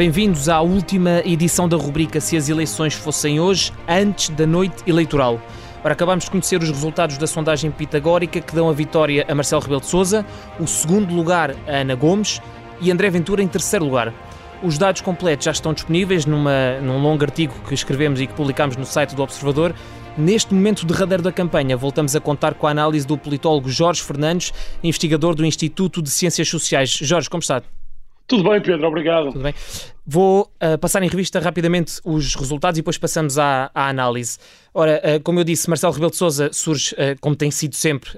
Bem-vindos à última edição da rubrica Se as eleições fossem hoje, antes da noite eleitoral. Ora, acabamos de conhecer os resultados da sondagem pitagórica que dão a vitória a Marcelo Rebelo de Sousa, o segundo lugar a Ana Gomes e André Ventura em terceiro lugar. Os dados completos já estão disponíveis numa, num longo artigo que escrevemos e que publicamos no site do Observador. Neste momento derradeiro da campanha, voltamos a contar com a análise do politólogo Jorge Fernandes, investigador do Instituto de Ciências Sociais. Jorge, como está? Tudo bem, Pedro, obrigado. Tudo bem. Vou uh, passar em revista rapidamente os resultados e depois passamos à, à análise. Ora, uh, como eu disse, Marcelo Rebelo de Sousa surge, uh, como tem sido sempre,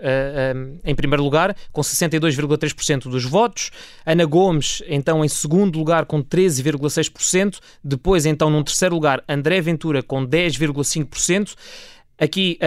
em primeiro lugar, com 62,3% dos votos. Ana Gomes, então, em segundo lugar, com 13,6%. Depois, então, num terceiro lugar, André Ventura, com 10,5%. Aqui,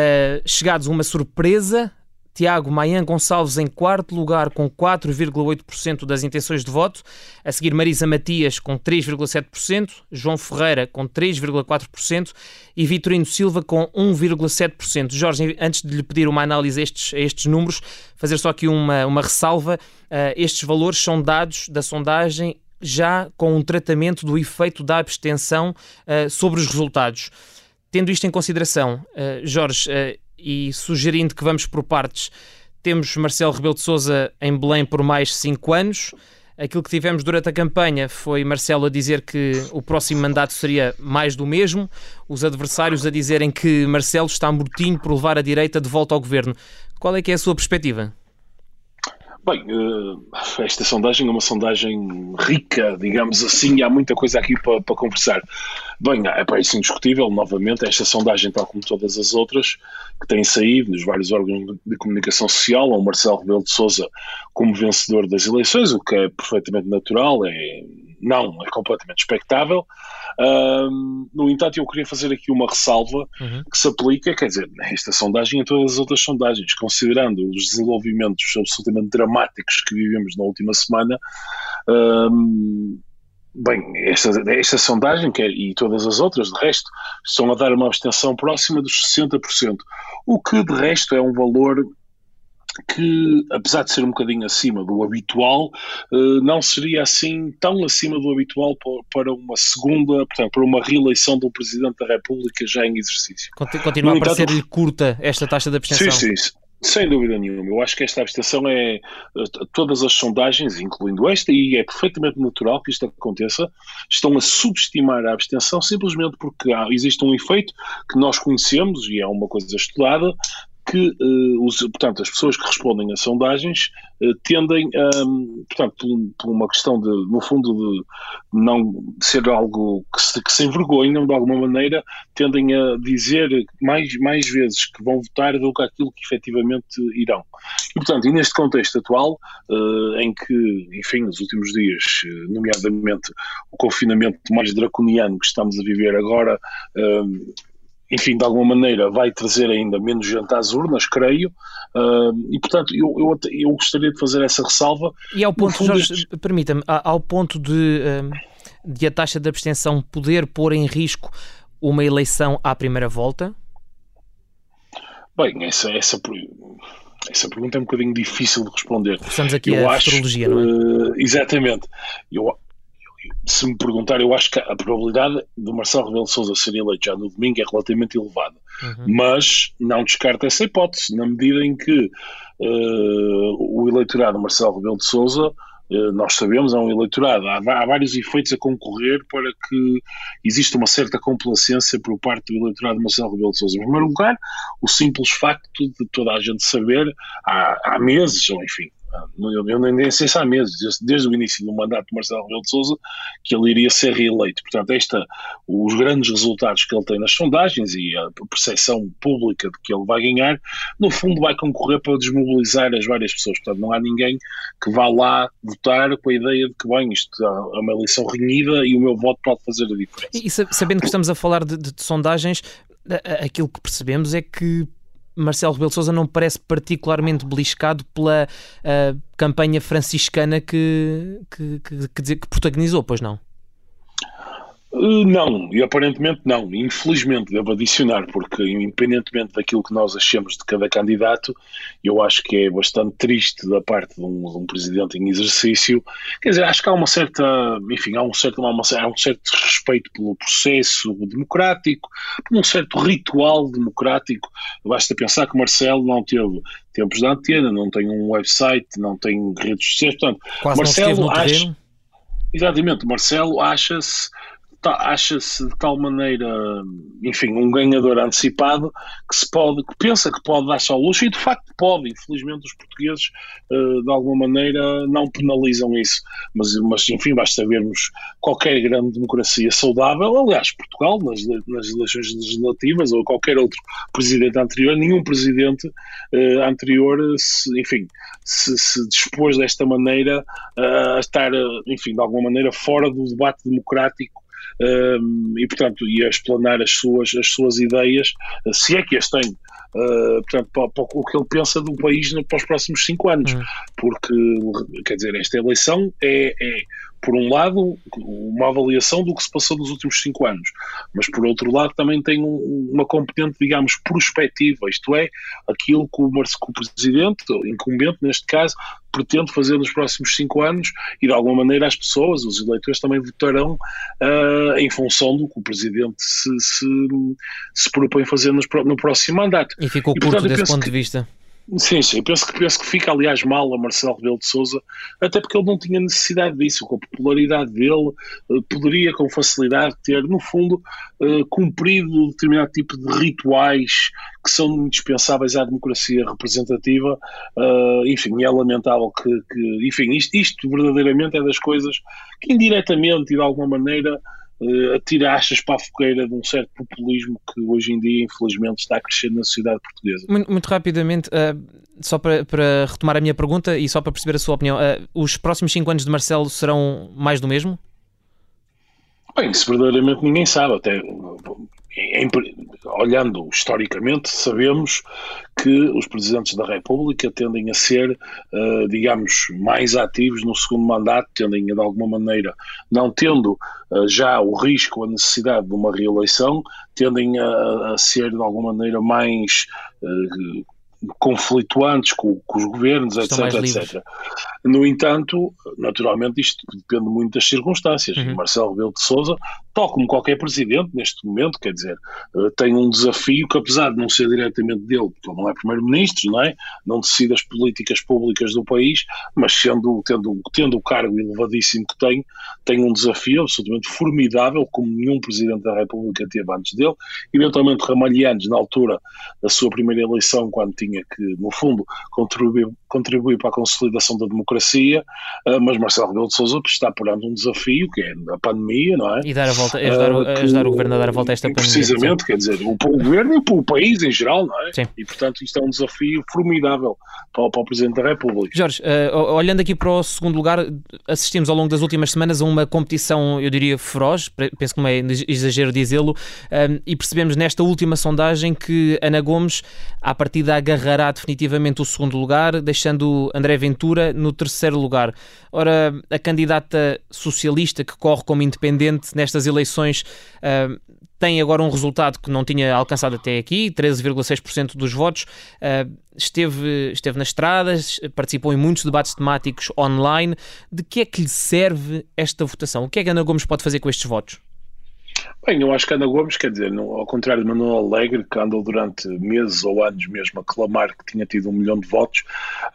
chegados uma surpresa, Tiago Maian Gonçalves em quarto lugar com 4,8% das intenções de voto, a seguir Marisa Matias com 3,7%, João Ferreira com 3,4% e Vitorino Silva com 1,7%. Jorge, antes de lhe pedir uma análise a estes, a estes números, fazer só aqui uma, uma ressalva, uh, estes valores são dados da sondagem já com um tratamento do efeito da abstenção uh, sobre os resultados. Tendo isto em consideração, uh, Jorge, e sugerindo que vamos por partes, temos Marcelo Rebelo de Sousa em Belém por mais cinco anos. Aquilo que tivemos durante a campanha foi Marcelo a dizer que o próximo mandato seria mais do mesmo, os adversários a dizerem que Marcelo está mortinho por levar a direita de volta ao governo. Qual é que é a sua perspectiva? Bem, eh, esta sondagem é uma sondagem rica, digamos assim, e há muita coisa aqui para, para conversar. Bem, é para isso indiscutível, novamente, esta sondagem, tal como todas as outras que têm saído nos vários órgãos de comunicação social, o Marcelo Rebelo de Sousa como vencedor das eleições, o que é perfeitamente natural, é não, é completamente expectável. Um, no entanto, eu queria fazer aqui uma ressalva uhum. que se aplica, quer dizer, esta sondagem a todas as outras sondagens, considerando os desenvolvimentos absolutamente dramáticos que vivemos na última semana. Um, Bem, esta, esta sondagem que é, e todas as outras, de resto, estão a dar uma abstenção próxima dos 60%, o que de resto é um valor que, apesar de ser um bocadinho acima do habitual, eh, não seria assim tão acima do habitual para uma segunda, portanto, para uma reeleição do Presidente da República já em exercício. Continua no a parecer-lhe curta esta taxa de abstenção? Sim, sim. Sem dúvida nenhuma. Eu acho que esta abstenção é. Todas as sondagens, incluindo esta, e é perfeitamente natural que isto aconteça, estão a subestimar a abstenção simplesmente porque há, existe um efeito que nós conhecemos e é uma coisa estudada, que, uh, os, portanto, as pessoas que respondem a sondagens uh, tendem, um, portanto, por, uma questão de, no fundo, de não ser algo que se, que se envergonham de alguma maneira, tendem a dizer mais, mais vezes que vão votar do que aquilo que efetivamente irão. E, portanto, e neste contexto atual, uh, em que, enfim, nos últimos dias, nomeadamente o confinamento mais draconiano que estamos a viver agora, enfim, de alguma maneira vai trazer ainda menos gente às urnas, creio, uh, e portanto eu, eu, eu, gostaria de fazer essa ressalva. E ao ponto, Jorge, permita-me, ao ponto de, de a taxa de abstenção poder pôr em risco uma eleição à primeira volta? Bem, essa, essa, essa pergunta é um bocadinho difícil de responder. Estamos aqui eu a acho, não é? Uh, exatamente. Eu, se me perguntar, eu acho que a probabilidade do Marcelo Rebelo de Sousa ser eleito já no domingo é relativamente elevada. Uhum. Mas não descarto essa hipótese, na medida em que uh, o eleitorado Marcelo Rebelo de Sousa uh, nós sabemos, é um eleitorado, há, há, vários efeitos a concorrer para que exista uma certa complacência por parte do eleitorado de Marcelo Rebelo de Sousa. Em primeiro lugar, o simples facto de toda a gente saber, há, há meses, ou enfim, eu, nem sei se há meses, desde, desde, o início do mandato de Marcelo Rebelo de Sousa, que ele iria ser reeleito. Portanto, esta, os grandes resultados que ele tem nas sondagens e a percepção pública de que ele vai ganhar, no fundo vai concorrer para desmobilizar as várias pessoas. Portanto, não há ninguém que vá lá votar com a ideia de que, bem, isto é uma eleição renhida e o meu voto pode fazer a diferença. E sabendo que estamos a falar de, de, de sondagens, aquilo que percebemos é que Marcelo Rebelo Sousa não parece particularmente beliscado pela uh, campanha franciscana que, que, que, que, que protagonizou, pois não? Uh, não, e aparentemente não. Infelizmente, devo adicionar, porque independentemente daquilo que nós achamos de cada candidato, eu acho que é bastante triste da parte de um, de um presidente em exercício. Quer dizer, acho que há uma certa, enfim, há um certo, uma, há um certo respeito pelo processo democrático, por um certo ritual democrático. Basta pensar que Marcelo não teve tempos de antena, não tem um website, não tem redes sociais. Portanto, Quase Marcelo acha. Exatamente, Marcelo acha-se acha-se de tal maneira, enfim, um ganhador antecipado que se pode, que pensa que pode dar-se ao luxo e de facto pode. Infelizmente, os portugueses eh, de alguma maneira não penalizam isso. Mas, mas enfim, basta vermos qualquer grande democracia saudável, aliás, Portugal, nas, nas eleições legislativas ou qualquer outro presidente anterior, nenhum presidente uh, anterior, se, enfim, se, se dispôs desta maneira a estar, enfim, de alguma maneira fora do debate democrático um, e, portanto, ia explanar as suas, as suas ideias, se é que as tem, uh, portanto, para, para, o que ele pensa do país para os próximos cinco anos. Uhum. Porque, quer dizer, esta eleição é, é por um lado, uma avaliação do que se passou nos últimos cinco anos, mas por outro lado também tem um, uma componente, digamos, prospectiva, isto é, aquilo que o, que o Presidente, o incumbente neste caso, pretende fazer nos próximos cinco anos e de alguma maneira as pessoas, os eleitores também votarão uh, em função do que o Presidente se, se, se propõe fazer no próximo mandato. E ficou curto e, portanto, desse ponto que, de vista. Sim, sim, penso que, penso que fica, aliás, mal a Marcelo Rebelo de Souza, até porque ele não tinha necessidade disso, com a popularidade dele, eh, poderia com facilidade ter, no fundo, eh, cumprido determinado tipo de rituais que são indispensáveis à democracia representativa. Eh, enfim, é lamentável que, que enfim, isto, isto verdadeiramente é das coisas que indiretamente e de alguma maneira atira achas para a fogueira de um certo populismo que hoje em dia, infelizmente, está a crescer na sociedade portuguesa. Muito, muito rapidamente, uh, só para, para, retomar a minha pergunta e só para perceber a sua opinião, uh, os próximos 5 anos de Marcelo serão mais do mesmo? Bem, isso verdadeiramente ninguém sabe. Até em, olhando historicamente, sabemos que os presidentes da República tendem a ser, uh, digamos, mais ativos no segundo mandato, tendem de alguma maneira, não tendo uh, já o risco, a necessidade de uma reeleição, tendem a, a ser, de alguma maneira, mais uh, conflituantes com, com os governos, Estão etc, etc. No entanto, naturalmente isto depende muito das circunstâncias. Uhum. Marcelo Rebelo de Sousa, tal como qualquer presidente neste momento, quer dizer, eh, tem um desafio que apesar de não ser diretamente dele, porque ele não é primeiro-ministro, não é? Não decide as políticas públicas do país, mas sendo, tendo, tendo o cargo elevadíssimo que tem, tem um desafio absolutamente formidável, como nenhum presidente da República teve antes dele, eventualmente Ramalhianes, na altura da sua primeira eleição, quando tinha que, no fundo, contribuir, contribuir para a consolidação da democracia, uh, mas Marcelo Rebelo de Sousa está perante um desafio, que é a pandemia, não é? E dar a volta, ajudar, uh, ajudar o governo a dar a volta a esta pandemia. Precisamente, quer dizer, o, o, governo e o país em geral, não é? Sim. E, portanto, isto é um desafio formidável para, para o Presidente da República. Jorge, uh, olhando aqui para o segundo lugar, assistimos ao longo das últimas semanas a uma competição, eu diria, feroz, penso que não é exagero dizê-lo, e percebemos nesta última sondagem que Ana Gomes, à partida, agarra agarrará definitivamente o segundo lugar, deixando André Ventura no terceiro lugar. Ora, a candidata socialista que corre como independente nestas eleições uh, tem agora um resultado que não tinha alcançado até aqui, 13,6% dos votos. Uh, esteve, esteve nas estradas, participou em muitos debates temáticos online. De que é que lhe serve esta votação? O que é que Ana Gomes pode fazer com estes votos? Bem, eu acho que Ana Gomes, quer dizer, ao contrário de Manuel Alegre, que andou durante meses ou anos mesmo a clamar que tinha tido um milhão de votos,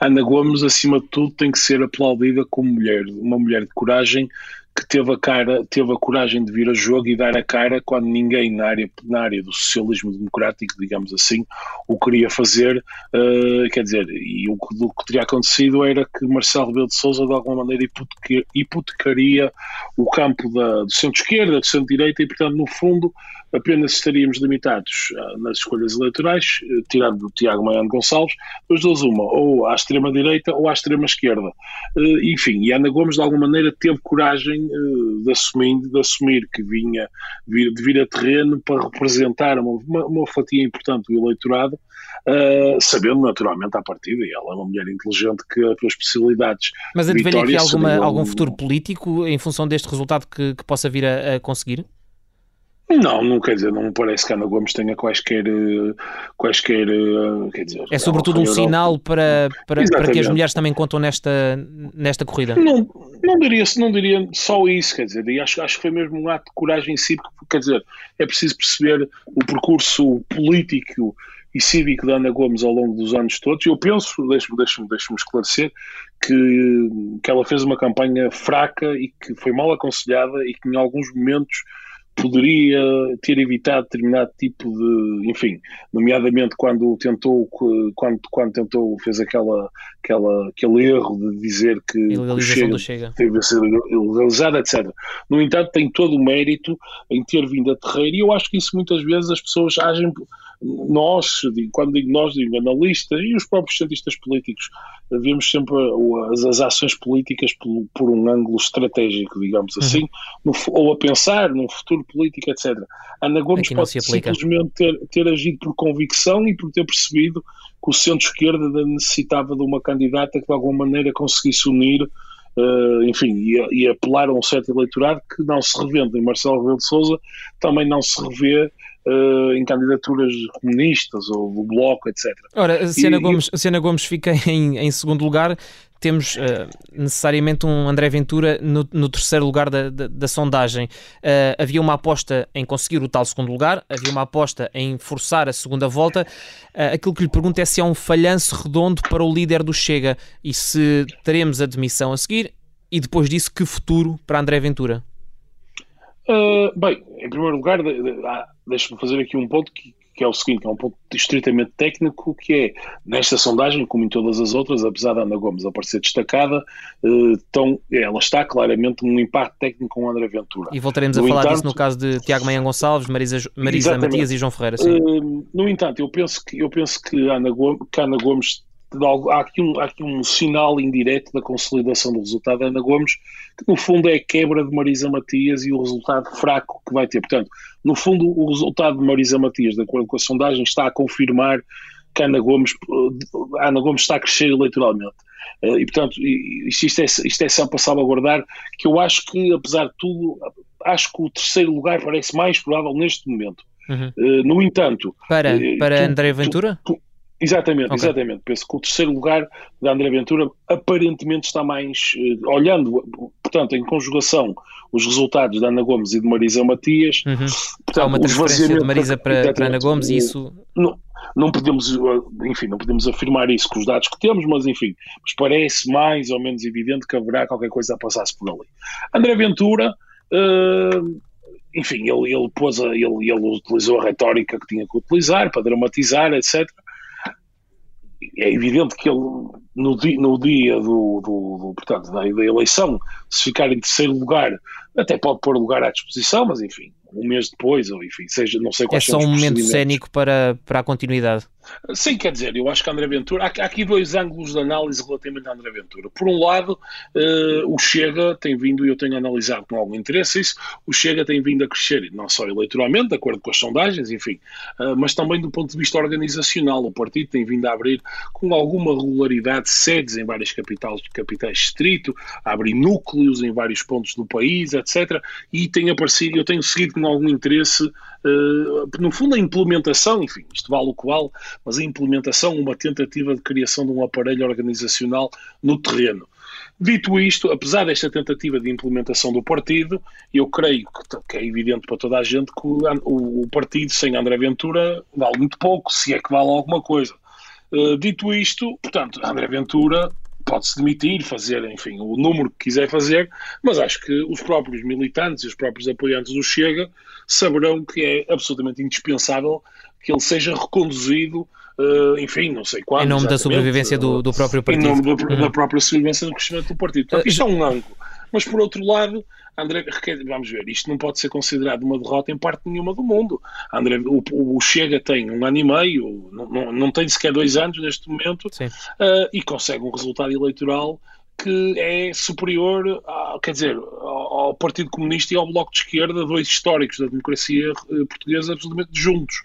Ana Gomes, acima de tudo, tem que ser aplaudida como mulher, uma mulher de coragem que teve a cara, teve a coragem de vir a jogo e dar a cara quando ninguém na área, na área do socialismo democrático, digamos assim, o queria fazer, uh, quer dizer, e o, o, que teria acontecido era que Marcelo Rebelo de Sousa de alguma maneira hipotecaria o campo da, do centro-esquerda, do centro-direita e, portanto, no fundo, apenas estaríamos limitados uh, nas escolhas eleitorais, uh, tirando o Tiago Maiano Gonçalves, as duas uma, ou à extrema-direita ou à extrema-esquerda. Uh, enfim, e Ana Gomes, de alguma maneira, teve coragem de, assumir, de assumir que vinha vir, de vir a terreno para representar uma, uma, fatia importante do eleitorado, sabendo naturalmente à partida, e ela é uma mulher inteligente que as especialidades. Mas antevê aqui alguma, algum futuro político em função deste resultado que, que possa vir a, a conseguir? Não, não quer dizer, não me parece que Ana Gomes tenha quaisquer, quaisquer quer dizer... É sobretudo um sinal para, para, para, que as mulheres também contam nesta, nesta corrida? Não, não, diria, não diria só isso, quer dizer, e acho, acho que foi mesmo um ato de coragem em si, porque, quer dizer, é preciso perceber o percurso político e cívico de Ana Gomes ao longo dos anos todos. Eu penso, deixe-me deixe deixe esclarecer, que, que ela fez uma campanha fraca e que foi mal aconselhada e que em alguns momentos poderia ter evitado determinado tipo de, enfim, nomeadamente quando tentou, quando, quando tentou, fez aquela, aquela, aquele erro de dizer que o Chega, Chega teve a ser legalizada, etc. No entanto, tem todo o mérito em ter vindo a terreiro e eu acho que isso muitas vezes as pessoas agem nós, quando digo nós, digo analistas e os próprios cientistas políticos, vemos sempre as, as ações políticas por, por, um ângulo estratégico, digamos uhum. assim, no, ou a pensar num futuro político, etc. Ana Gomes pode simplesmente ter, ter agido por convicção e por ter percebido que o centro-esquerda necessitava de uma candidata que de alguma maneira conseguisse unir Uh, enfim, e, e, apelar a um certo eleitorado que não se revende em Marcelo Rebelo de Sousa, também não se revê uh, em candidaturas comunistas ou do Bloco, etc. Ora, se Ana, Gomes, Gomes fica em, em segundo lugar, temos uh, necessariamente um André Ventura no, no terceiro lugar da, da, da sondagem. Uh, havia uma aposta em conseguir o tal segundo lugar, havia uma aposta em forçar a segunda volta. Aquilo que lhe pergunto é se há um falhanço redondo para o líder do Chega e se teremos a demissão a seguir e depois disso, que futuro para André Ventura? Uh, bem, em primeiro lugar, deixe-me fazer aqui um ponto que, que, é o seguinte, é um ponto estritamente técnico, que é, nesta sondagem, como em todas as outras, apesar da Ana Gomes aparecer destacada, uh, tão, ela está claramente um impacto técnico com o André Ventura. E voltaremos no a falar entanto, disso no caso de Tiago Manhã Gonçalves, Marisa, Marisa Matias e João Ferreira. Uh, no entanto, eu penso que, eu penso que, Ana Gomes, que Ana Gomes há aqui, um, há aqui um sinal indireto da consolidação do resultado da Ana Gomes, que no fundo é a quebra de Marisa Matias e o resultado fraco que vai ter. Portanto, no fundo, o resultado de Marisa Matias, de acordo com a sondagem, está a confirmar que a Ana Gomes, a Ana Gomes está a crescer eleitoralmente. Eh, e, portanto, isto é, isto é só para salvaguardar que eu acho que, apesar de tudo, acho que o terceiro lugar parece mais provável neste momento. Uhum. Eh, no entanto... Para, eh, para tu, André Ventura? Tu, tu, Exatamente, okay. exatamente. Penso que o terceiro lugar da André Ventura aparentemente está mais, uh, olhando, portanto, em conjugação os resultados da Ana Gomes e de Marisa Matias. Uhum. Portanto, Há uma transferência de Marisa para, para Ana Gomes e isso... Não, não podemos, enfim, não podemos afirmar isso com os dados que temos, mas enfim, mas parece mais ou menos evidente que haverá qualquer coisa a passar-se por ali. André Ventura... Uh, enfim, ele, ele, pôs a, ele, ele utilizou a retórica que tinha que utilizar para dramatizar, etc é evidente que ele, no dia, no dia do, do, do, portanto, da, da, eleição, se ficar em terceiro lugar, até pode pôr lugar à disposição, mas enfim, um mês depois, ou enfim, seja, não sei quais É só um momento cénico para, para a continuidade. Sim, quer dizer, eu acho que André Ventura. Há, há aqui dois ângulos de análise relativamente a André Ventura. Por um lado, uh, o Chega tem vindo, e eu tenho analisado com algum interesse isso, o Chega tem vindo a crescer, não só eleitoralmente, de acordo com as sondagens, enfim, uh, mas também do ponto de vista organizacional. O partido tem vindo a abrir com alguma regularidade sedes em várias capitais, capitais distrito, a abrir núcleos em vários pontos do país, etc. E tem aparecido, eu tenho seguido com algum interesse, uh, no fundo, a implementação, enfim, isto vale o que vale mas a implementação, uma tentativa de criação de um aparelho organizacional no terreno. Dito isto, apesar desta tentativa de implementação do partido, eu creio que, é evidente para toda a gente que o, partido sem André Ventura vale muito pouco, se é que vale alguma coisa. Uh, dito isto, portanto, André Ventura pode-se demitir, fazer, enfim, o número que quiser fazer, mas acho que os próprios militantes e os próprios apoiantes do Chega saberão que é absolutamente indispensável que ele seja reconduzido, uh, enfim, não sei quando. Em nome da sobrevivência do, do próprio partido. Em nome do, uhum. da própria sobrevivência do crescimento do partido. Portanto, isto é um ângulo. Mas, por outro lado, André, vamos ver, isto não pode ser considerado uma derrota em parte nenhuma do mundo. André, o, o Chega tem um ano e meio, não, não, não tem sequer dois anos neste momento, uh, e consegue um resultado eleitoral que é superior, a, quer dizer, ao, Partido Comunista e ao Bloco de Esquerda, dois históricos da democracia eh, portuguesa absolutamente juntos.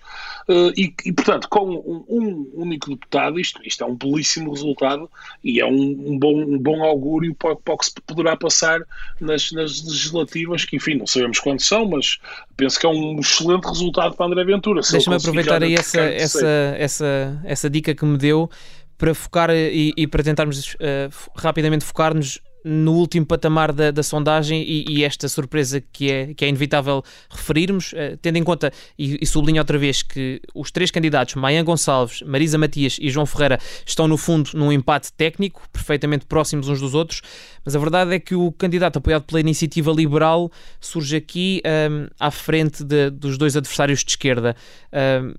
Uh, e, e, portanto, com um, um, único deputado, isto, isto é um belíssimo resultado e é um, um bom, um bom augúrio para, para o que se poderá passar nas, nas legislativas, que enfim, não sabemos quando são, mas penso que é um excelente resultado para André Ventura. Deixa-me aproveitar aí essa, essa, essa, essa dica que me deu para focar e, e para tentarmos uh, rapidamente focar-nos no último patamar da, da sondagem e, e, esta surpresa que é, que é inevitável referirmos, uh, tendo em conta, e, e sublinho outra vez, que os três candidatos, Maia Gonçalves, Marisa Matias e João Ferreira, estão no fundo num empate técnico, perfeitamente próximos uns dos outros, mas a verdade é que o candidato apoiado pela iniciativa liberal surge aqui um, ehm, à frente de, dos dois adversários de esquerda. Um, ehm,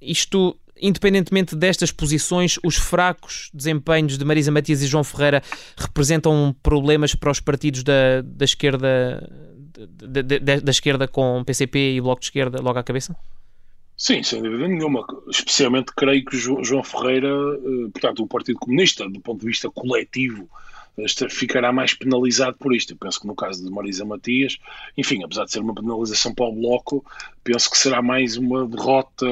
isto independentemente destas posições, os fracos desempenhos de Marisa Matias e João Ferreira representam problemas para os partidos da, da esquerda da, da, da esquerda com PCP e Bloco de Esquerda logo à cabeça? Sim, sem dúvida nenhuma. Especialmente creio que João Ferreira, eh, portanto, o Partido Comunista, do ponto de vista coletivo, ficará mais penalizado por isto. Eu penso que no caso de Marisa Matias, enfim, apesar de ser uma penalização para o Bloco, penso que será mais uma derrota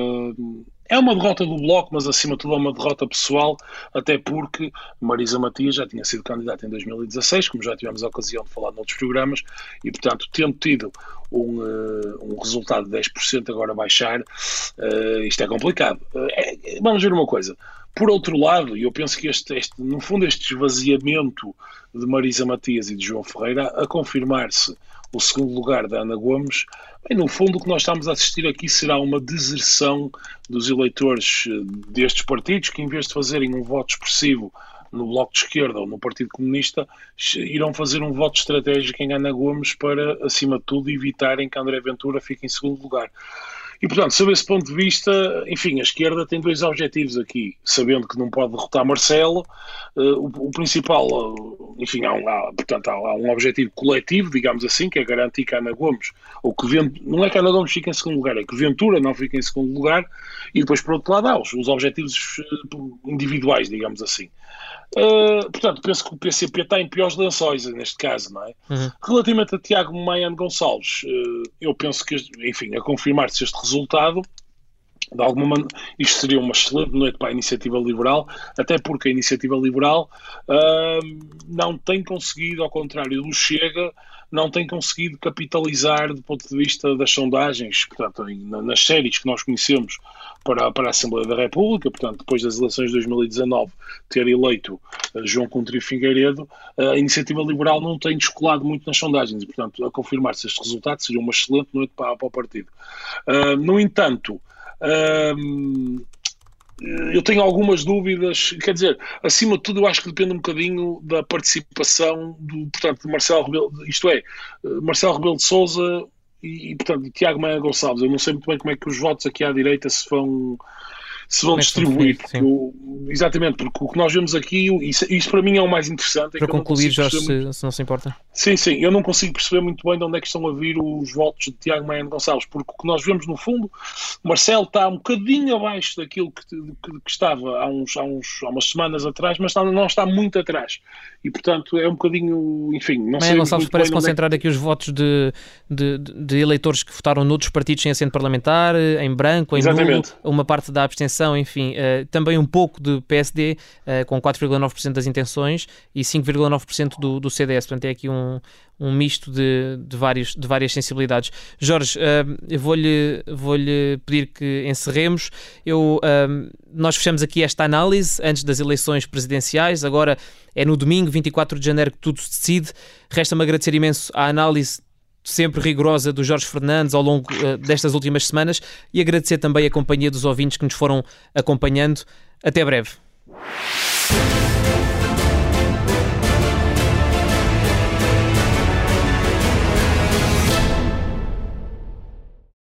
é uma derrota do Bloco, mas acima de tudo é uma derrota pessoal, até porque Marisa Matias já tinha sido candidata em 2016, como já tivemos a ocasião de falar noutros programas, e portanto, tendo tido um, uh, um resultado de 10% agora baixar, uh, isto é complicado. É, vamos ver uma coisa. Por outro lado, e eu penso que este, este, no fundo este esvaziamento de Marisa Matias e de João Ferreira, a confirmar-se o segundo lugar da Ana Gomes, Bem, no fundo, o que nós estamos a assistir aqui será uma deserção dos eleitores eh, destes partidos que, em vez de fazerem um voto expressivo no Bloco de Esquerda ou no Partido Comunista, irão fazer um voto estratégico em Ana Gomes para, acima de tudo, evitarem que André Ventura fique em segundo lugar. E, portanto, sob esse ponto de vista, enfim, a esquerda tem dois objetivos aqui, sabendo que não pode derrotar Marcelo, uh, o, o, principal, uh, enfim, há um, há, portanto, há, há, um objetivo coletivo, digamos assim, que é garantir que Ana Gomes, ou que Vent, não é que Ana Gomes fique em segundo lugar, é que Ventura não fique em segundo lugar, e depois, por outro lado, há os, os objetivos uh, individuais, digamos assim. Uh, portanto, penso que o PCP está em piores lençóis neste caso, não é? Uhum. Relativamente a Tiago Maiano Gonçalves, uh, eu penso que, enfim, a confirmar-se este resultado, de alguma maneira, isto seria uma excelente noite para a iniciativa liberal, até porque a iniciativa liberal uh, não tem conseguido, ao contrário do Chega, não tem conseguido capitalizar do ponto de vista das sondagens, portanto, nas séries que nós conhecemos para, para a Assembleia da República, portanto, depois das eleições de 2019, ter eleito uh, João Coutinho Figueiredo, uh, a iniciativa liberal não tem descolado muito nas sondagens, e, portanto, a confirmar-se este resultado seria uma excelente noite para, para o partido. Uh, no entanto, eu tenho algumas dúvidas, quer dizer, acima de tudo eu acho que depende um bocadinho da participação do, portanto, de Marcelo Rebelo, isto é, Marcelo Rebelo de Sousa e, portanto, Tiago Maia Gonçalves. Eu não sei muito bem como é que os votos aqui à direita se vão se vão distribuir. Porque exatamente, porque o que nós vemos aqui, isso, isso para mim é o mais interessante. É para concluir, Jorge, se, se, não se importa. Sim, sim, eu não consigo perceber muito bem de onde é que estão a vir os votos de Tiago Maia Gonçalves, porque o que nós vemos no fundo, Marcelo está um bocadinho abaixo daquilo que, que, que estava há, uns, há, uns, há umas semanas atrás, mas está, não está muito atrás. E portanto é um bocadinho, enfim, não Maia sei. Gonçalves parece é concentrar é aqui os votos de, de, de, eleitores que votaram noutros partidos sem assento parlamentar, em branco, em Exatamente. nulo, uma parte da abstenção enfim, uh, também um pouco de PSD, uh, eh, com 4,9% das intenções e 5,9% do, do CDS. Portanto, é aqui um, um misto de, de, vários, de várias sensibilidades. Jorge, uh, vou-lhe vou -lhe pedir que encerremos. Eu, nós fechamos aqui esta análise antes das eleições presidenciais. Agora é no domingo, 24 de janeiro, que tudo se decide. Resta-me agradecer imenso a análise sempre rigorosa do Jorge Fernandes ao longo uh, destas últimas semanas e agradecer também a companhia dos ouvintes que nos foram acompanhando. Até breve.